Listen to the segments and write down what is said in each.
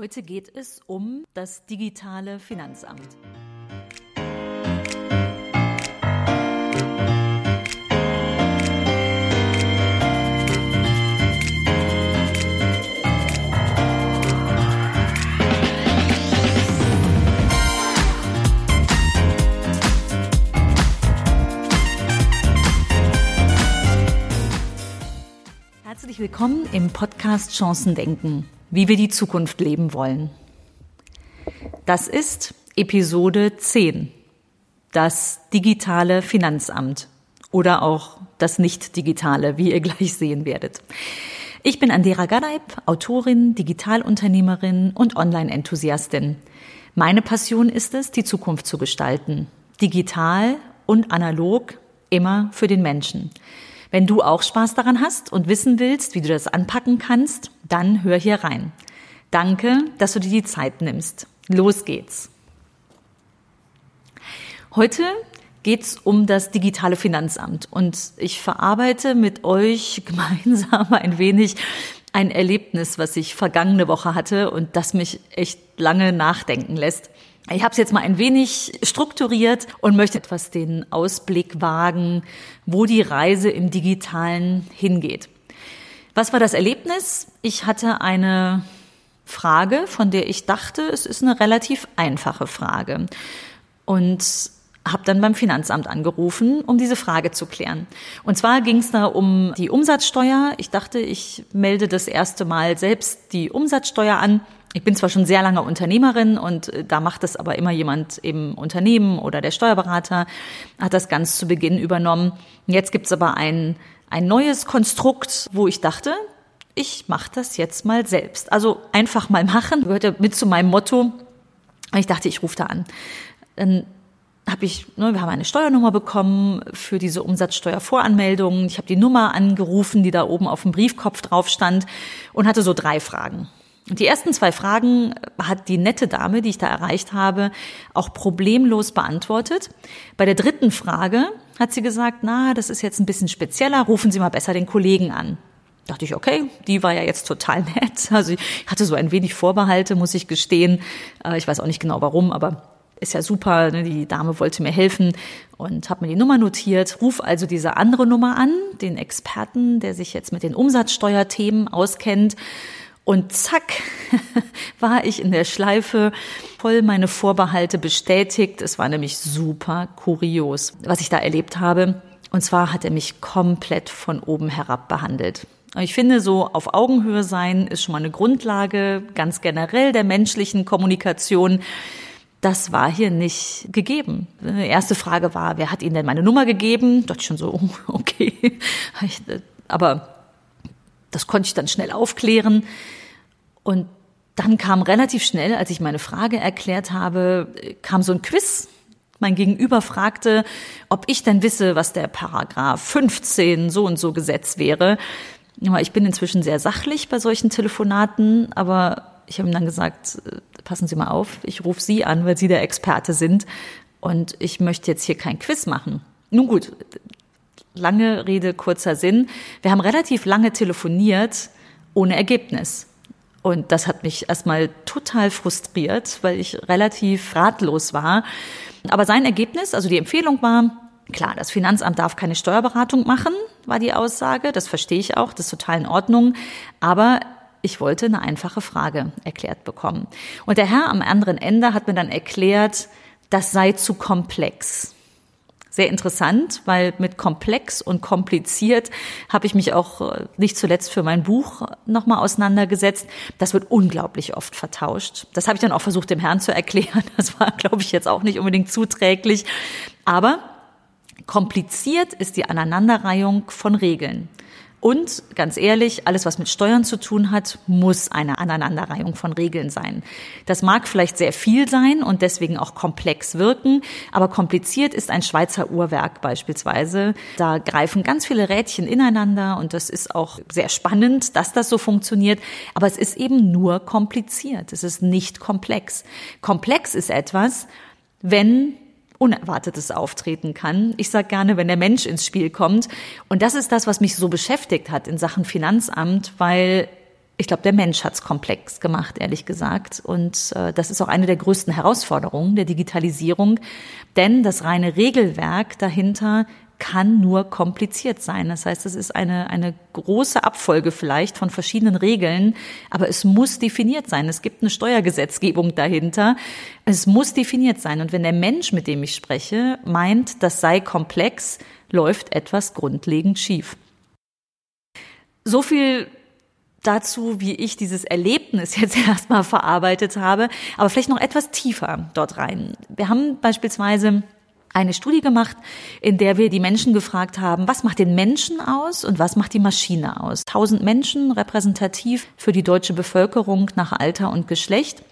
Heute geht es um das digitale Finanzamt. Herzlich willkommen im Podcast Chancen denken wie wir die Zukunft leben wollen. Das ist Episode 10, das digitale Finanzamt oder auch das nicht-digitale, wie ihr gleich sehen werdet. Ich bin Andera Gadeib, Autorin, Digitalunternehmerin und Online-Enthusiastin. Meine Passion ist es, die Zukunft zu gestalten. Digital und analog, immer für den Menschen. Wenn du auch Spaß daran hast und wissen willst, wie du das anpacken kannst, dann hör hier rein. Danke, dass du dir die Zeit nimmst. Los geht's. Heute geht's um das digitale Finanzamt und ich verarbeite mit euch gemeinsam ein wenig ein Erlebnis, was ich vergangene Woche hatte und das mich echt lange nachdenken lässt. Ich habe es jetzt mal ein wenig strukturiert und möchte etwas den Ausblick wagen, wo die Reise im digitalen hingeht. Was war das Erlebnis? Ich hatte eine Frage, von der ich dachte, es ist eine relativ einfache Frage. Und habe dann beim Finanzamt angerufen, um diese Frage zu klären. Und zwar ging es da um die Umsatzsteuer. Ich dachte, ich melde das erste Mal selbst die Umsatzsteuer an ich bin zwar schon sehr lange Unternehmerin und äh, da macht es aber immer jemand im Unternehmen oder der Steuerberater hat das ganz zu Beginn übernommen. Jetzt gibt's aber ein, ein neues Konstrukt, wo ich dachte, ich mache das jetzt mal selbst. Also einfach mal machen, gehörte mit zu meinem Motto. Ich dachte, ich rufe da an. Dann habe ich, ne, wir haben eine Steuernummer bekommen für diese Umsatzsteuervoranmeldung. Ich habe die Nummer angerufen, die da oben auf dem Briefkopf drauf stand und hatte so drei Fragen. Und die ersten zwei Fragen hat die nette Dame, die ich da erreicht habe, auch problemlos beantwortet. Bei der dritten Frage hat sie gesagt, na, das ist jetzt ein bisschen spezieller, rufen Sie mal besser den Kollegen an. Dachte ich, okay, die war ja jetzt total nett. Also ich hatte so ein wenig Vorbehalte, muss ich gestehen. Äh, ich weiß auch nicht genau warum, aber ist ja super. Ne? Die Dame wollte mir helfen und habe mir die Nummer notiert. Ruf also diese andere Nummer an, den Experten, der sich jetzt mit den Umsatzsteuerthemen auskennt und zack, war ich in der Schleife, voll meine Vorbehalte bestätigt. Es war nämlich super kurios, was ich da erlebt habe. Und zwar hat er mich komplett von oben herab behandelt. Ich finde, so auf Augenhöhe sein ist schon mal eine Grundlage ganz generell der menschlichen Kommunikation. Das war hier nicht gegeben. Die erste Frage war, wer hat Ihnen denn meine Nummer gegeben? Dort schon so, okay. Aber das konnte ich dann schnell aufklären. Und dann kam relativ schnell, als ich meine Frage erklärt habe, kam so ein Quiz. Mein Gegenüber fragte, ob ich denn wisse, was der Paragraph 15 so und so Gesetz wäre. Ich bin inzwischen sehr sachlich bei solchen Telefonaten, aber ich habe ihm dann gesagt, passen Sie mal auf, ich rufe Sie an, weil Sie der Experte sind und ich möchte jetzt hier kein Quiz machen. Nun gut, lange Rede, kurzer Sinn. Wir haben relativ lange telefoniert ohne Ergebnis. Und das hat mich erstmal total frustriert, weil ich relativ ratlos war. Aber sein Ergebnis, also die Empfehlung war, klar, das Finanzamt darf keine Steuerberatung machen, war die Aussage. Das verstehe ich auch, das ist total in Ordnung. Aber ich wollte eine einfache Frage erklärt bekommen. Und der Herr am anderen Ende hat mir dann erklärt, das sei zu komplex sehr interessant, weil mit komplex und kompliziert habe ich mich auch äh, nicht zuletzt für mein Buch nochmal auseinandergesetzt. Das wird unglaublich oft vertauscht. Das habe ich dann auch versucht, dem Herrn zu erklären. Das war, glaube ich, jetzt auch nicht unbedingt zuträglich. Aber kompliziert ist die Aneinanderreihung von Regeln. Und ganz ehrlich, alles, was mit Steuern zu tun hat, muss eine Aneinanderreihung von Regeln sein. Das mag vielleicht sehr viel sein und deswegen auch komplex wirken, aber kompliziert ist ein Schweizer Uhrwerk beispielsweise. Da greifen ganz viele Rädchen ineinander und das ist auch sehr spannend, dass das so funktioniert. Aber es ist eben nur kompliziert. Es ist nicht komplex. Komplex ist etwas, wenn Unerwartetes auftreten kann. Ich sage gerne, wenn der Mensch ins Spiel kommt. Und das ist das, was mich so beschäftigt hat in Sachen Finanzamt, weil ich glaube, der Mensch hat's komplex gemacht, ehrlich gesagt. Und äh, das ist auch eine der größten Herausforderungen der Digitalisierung, denn das reine Regelwerk dahinter kann nur kompliziert sein. Das heißt, es ist eine, eine große Abfolge vielleicht von verschiedenen Regeln, aber es muss definiert sein. Es gibt eine Steuergesetzgebung dahinter. Es muss definiert sein. Und wenn der Mensch, mit dem ich spreche, meint, das sei komplex, läuft etwas grundlegend schief. So viel dazu, wie ich dieses Erlebnis jetzt erstmal verarbeitet habe, aber vielleicht noch etwas tiefer dort rein. Wir haben beispielsweise eine Studie gemacht, in der wir die Menschen gefragt haben, was macht den Menschen aus und was macht die Maschine aus? Tausend Menschen repräsentativ für die deutsche Bevölkerung nach Alter und Geschlecht.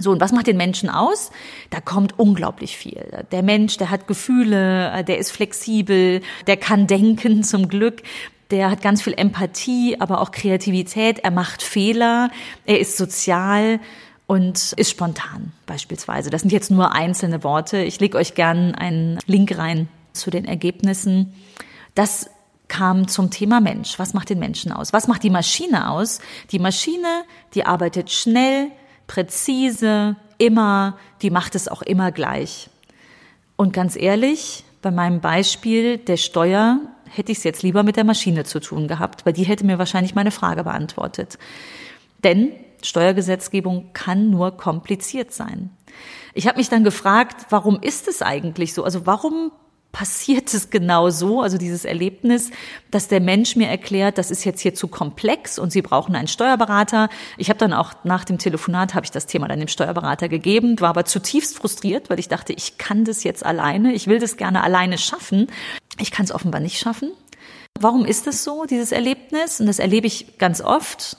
So, und was macht den Menschen aus? Da kommt unglaublich viel. Der Mensch, der hat Gefühle, der ist flexibel, der kann denken zum Glück, der hat ganz viel Empathie, aber auch Kreativität, er macht Fehler, er ist sozial und ist spontan beispielsweise. Das sind jetzt nur einzelne Worte. Ich lege euch gern einen Link rein zu den Ergebnissen. Das kam zum Thema Mensch. Was macht den Menschen aus? Was macht die Maschine aus? Die Maschine, die arbeitet schnell, präzise, immer, die macht es auch immer gleich. Und ganz ehrlich, bei meinem Beispiel der Steuer hätte ich es jetzt lieber mit der Maschine zu tun gehabt, weil die hätte mir wahrscheinlich meine Frage beantwortet. Denn Steuergesetzgebung kann nur kompliziert sein. Ich habe mich dann gefragt, warum ist es eigentlich so? Also warum passiert es genau so, also dieses Erlebnis, dass der Mensch mir erklärt, das ist jetzt hier zu komplex und Sie brauchen einen Steuerberater. Ich habe dann auch nach dem Telefonat habe ich das Thema dann dem Steuerberater gegeben, war aber zutiefst frustriert, weil ich dachte, ich kann das jetzt alleine, ich will das gerne alleine schaffen. Ich kann es offenbar nicht schaffen. Warum ist das so, dieses Erlebnis? Und das erlebe ich ganz oft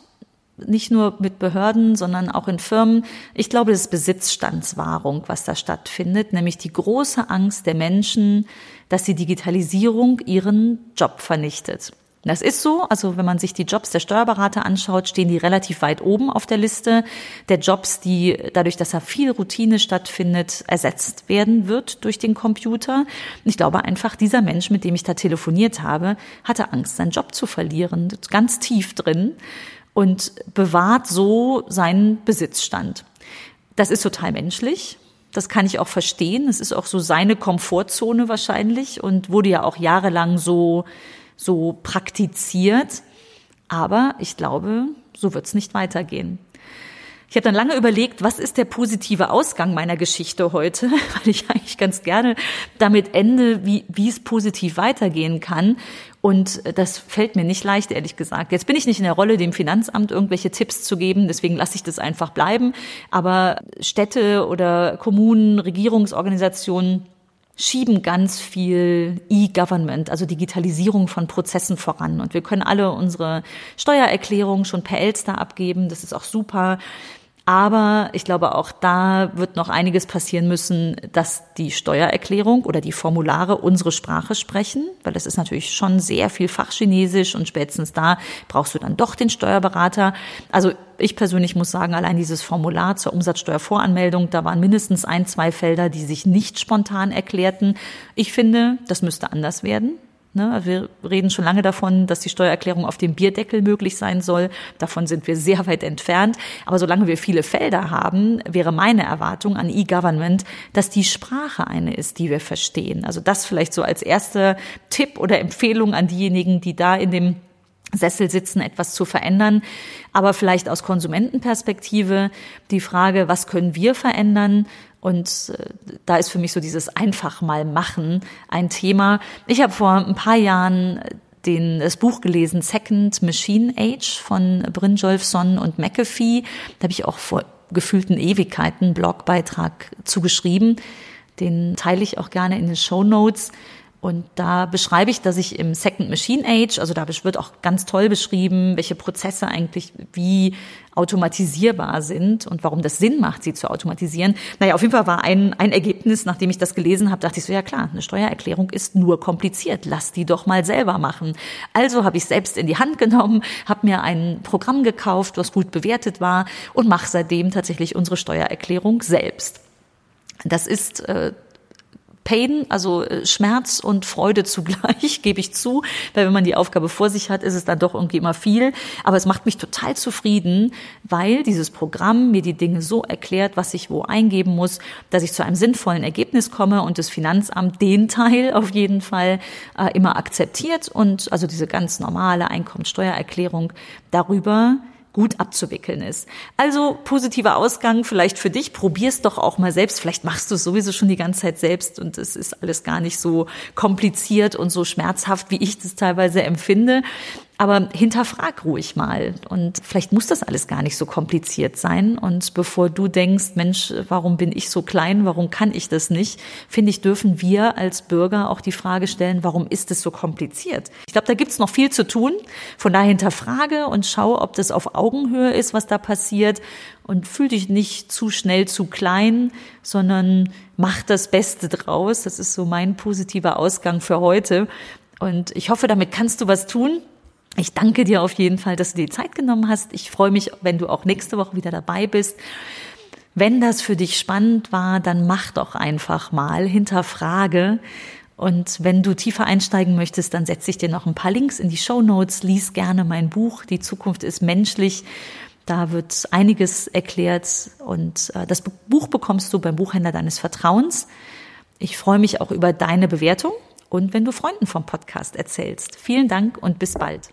nicht nur mit Behörden, sondern auch in Firmen. Ich glaube, das ist Besitzstandswahrung, was da stattfindet, nämlich die große Angst der Menschen, dass die Digitalisierung ihren Job vernichtet. Das ist so. Also wenn man sich die Jobs der Steuerberater anschaut, stehen die relativ weit oben auf der Liste der Jobs, die dadurch, dass da viel Routine stattfindet, ersetzt werden wird durch den Computer. Ich glaube einfach, dieser Mensch, mit dem ich da telefoniert habe, hatte Angst, seinen Job zu verlieren, ganz tief drin und bewahrt so seinen Besitzstand. Das ist total menschlich. Das kann ich auch verstehen. Es ist auch so seine Komfortzone wahrscheinlich und wurde ja auch jahrelang so, so praktiziert. Aber ich glaube, so wird es nicht weitergehen. Ich habe dann lange überlegt, was ist der positive Ausgang meiner Geschichte heute, weil ich eigentlich ganz gerne damit ende, wie, wie es positiv weitergehen kann. Und das fällt mir nicht leicht, ehrlich gesagt. Jetzt bin ich nicht in der Rolle, dem Finanzamt irgendwelche Tipps zu geben, deswegen lasse ich das einfach bleiben. Aber Städte oder Kommunen, Regierungsorganisationen, schieben ganz viel E-Government, also Digitalisierung von Prozessen voran. Und wir können alle unsere Steuererklärungen schon per Elster abgeben. Das ist auch super. Aber ich glaube, auch da wird noch einiges passieren müssen, dass die Steuererklärung oder die Formulare unsere Sprache sprechen, weil das ist natürlich schon sehr viel Fachchinesisch und spätestens da brauchst du dann doch den Steuerberater. Also ich persönlich muss sagen, allein dieses Formular zur Umsatzsteuervoranmeldung, da waren mindestens ein, zwei Felder, die sich nicht spontan erklärten. Ich finde, das müsste anders werden. Ne? Wir reden schon lange davon, dass die Steuererklärung auf dem Bierdeckel möglich sein soll. Davon sind wir sehr weit entfernt. Aber solange wir viele Felder haben, wäre meine Erwartung an E-Government, dass die Sprache eine ist, die wir verstehen. Also das vielleicht so als erster Tipp oder Empfehlung an diejenigen, die da in dem Sessel sitzen, etwas zu verändern. Aber vielleicht aus Konsumentenperspektive die Frage, was können wir verändern? Und äh, da ist für mich so dieses einfach mal machen ein Thema. Ich habe vor ein paar Jahren den, das Buch gelesen, Second Machine Age von Brynjolfsson und McAfee. Da habe ich auch vor gefühlten Ewigkeiten Blogbeitrag zugeschrieben. Den teile ich auch gerne in den Show Notes. Und da beschreibe ich, dass ich im Second Machine Age, also da wird auch ganz toll beschrieben, welche Prozesse eigentlich wie automatisierbar sind und warum das Sinn macht, sie zu automatisieren. Naja, auf jeden Fall war ein, ein Ergebnis, nachdem ich das gelesen habe, dachte ich so, ja klar, eine Steuererklärung ist nur kompliziert, lass die doch mal selber machen. Also habe ich selbst in die Hand genommen, habe mir ein Programm gekauft, was gut bewertet war und mache seitdem tatsächlich unsere Steuererklärung selbst. Das ist äh, Pain, also äh, Schmerz und Freude zugleich, gebe ich zu, weil wenn man die Aufgabe vor sich hat, ist es dann doch irgendwie immer viel. Aber es macht mich total zufrieden, weil dieses Programm mir die Dinge so erklärt, was ich wo eingeben muss, dass ich zu einem sinnvollen Ergebnis komme und das Finanzamt den Teil auf jeden Fall äh, immer akzeptiert und also diese ganz normale Einkommenssteuererklärung darüber gut abzuwickeln ist. Also positiver Ausgang vielleicht für dich. Probier's doch auch mal selbst. Vielleicht machst du es sowieso schon die ganze Zeit selbst und es ist alles gar nicht so kompliziert und so schmerzhaft, wie ich das teilweise empfinde. Aber hinterfrag ruhig mal. Und vielleicht muss das alles gar nicht so kompliziert sein. Und bevor du denkst, Mensch, warum bin ich so klein? Warum kann ich das nicht? Finde ich, dürfen wir als Bürger auch die Frage stellen, warum ist es so kompliziert? Ich glaube, da gibt's noch viel zu tun. Von daher hinterfrage und schau, ob das auf Augenhöhe ist, was da passiert. Und fühl dich nicht zu schnell zu klein, sondern mach das Beste draus. Das ist so mein positiver Ausgang für heute. Und ich hoffe, damit kannst du was tun. Ich danke dir auf jeden Fall, dass du dir Zeit genommen hast. Ich freue mich, wenn du auch nächste Woche wieder dabei bist. Wenn das für dich spannend war, dann mach doch einfach mal, hinterfrage. Und wenn du tiefer einsteigen möchtest, dann setze ich dir noch ein paar Links in die Show Notes. Lies gerne mein Buch. Die Zukunft ist menschlich. Da wird einiges erklärt und äh, das Buch bekommst du beim Buchhändler deines Vertrauens. Ich freue mich auch über deine Bewertung und wenn du Freunden vom Podcast erzählst. Vielen Dank und bis bald.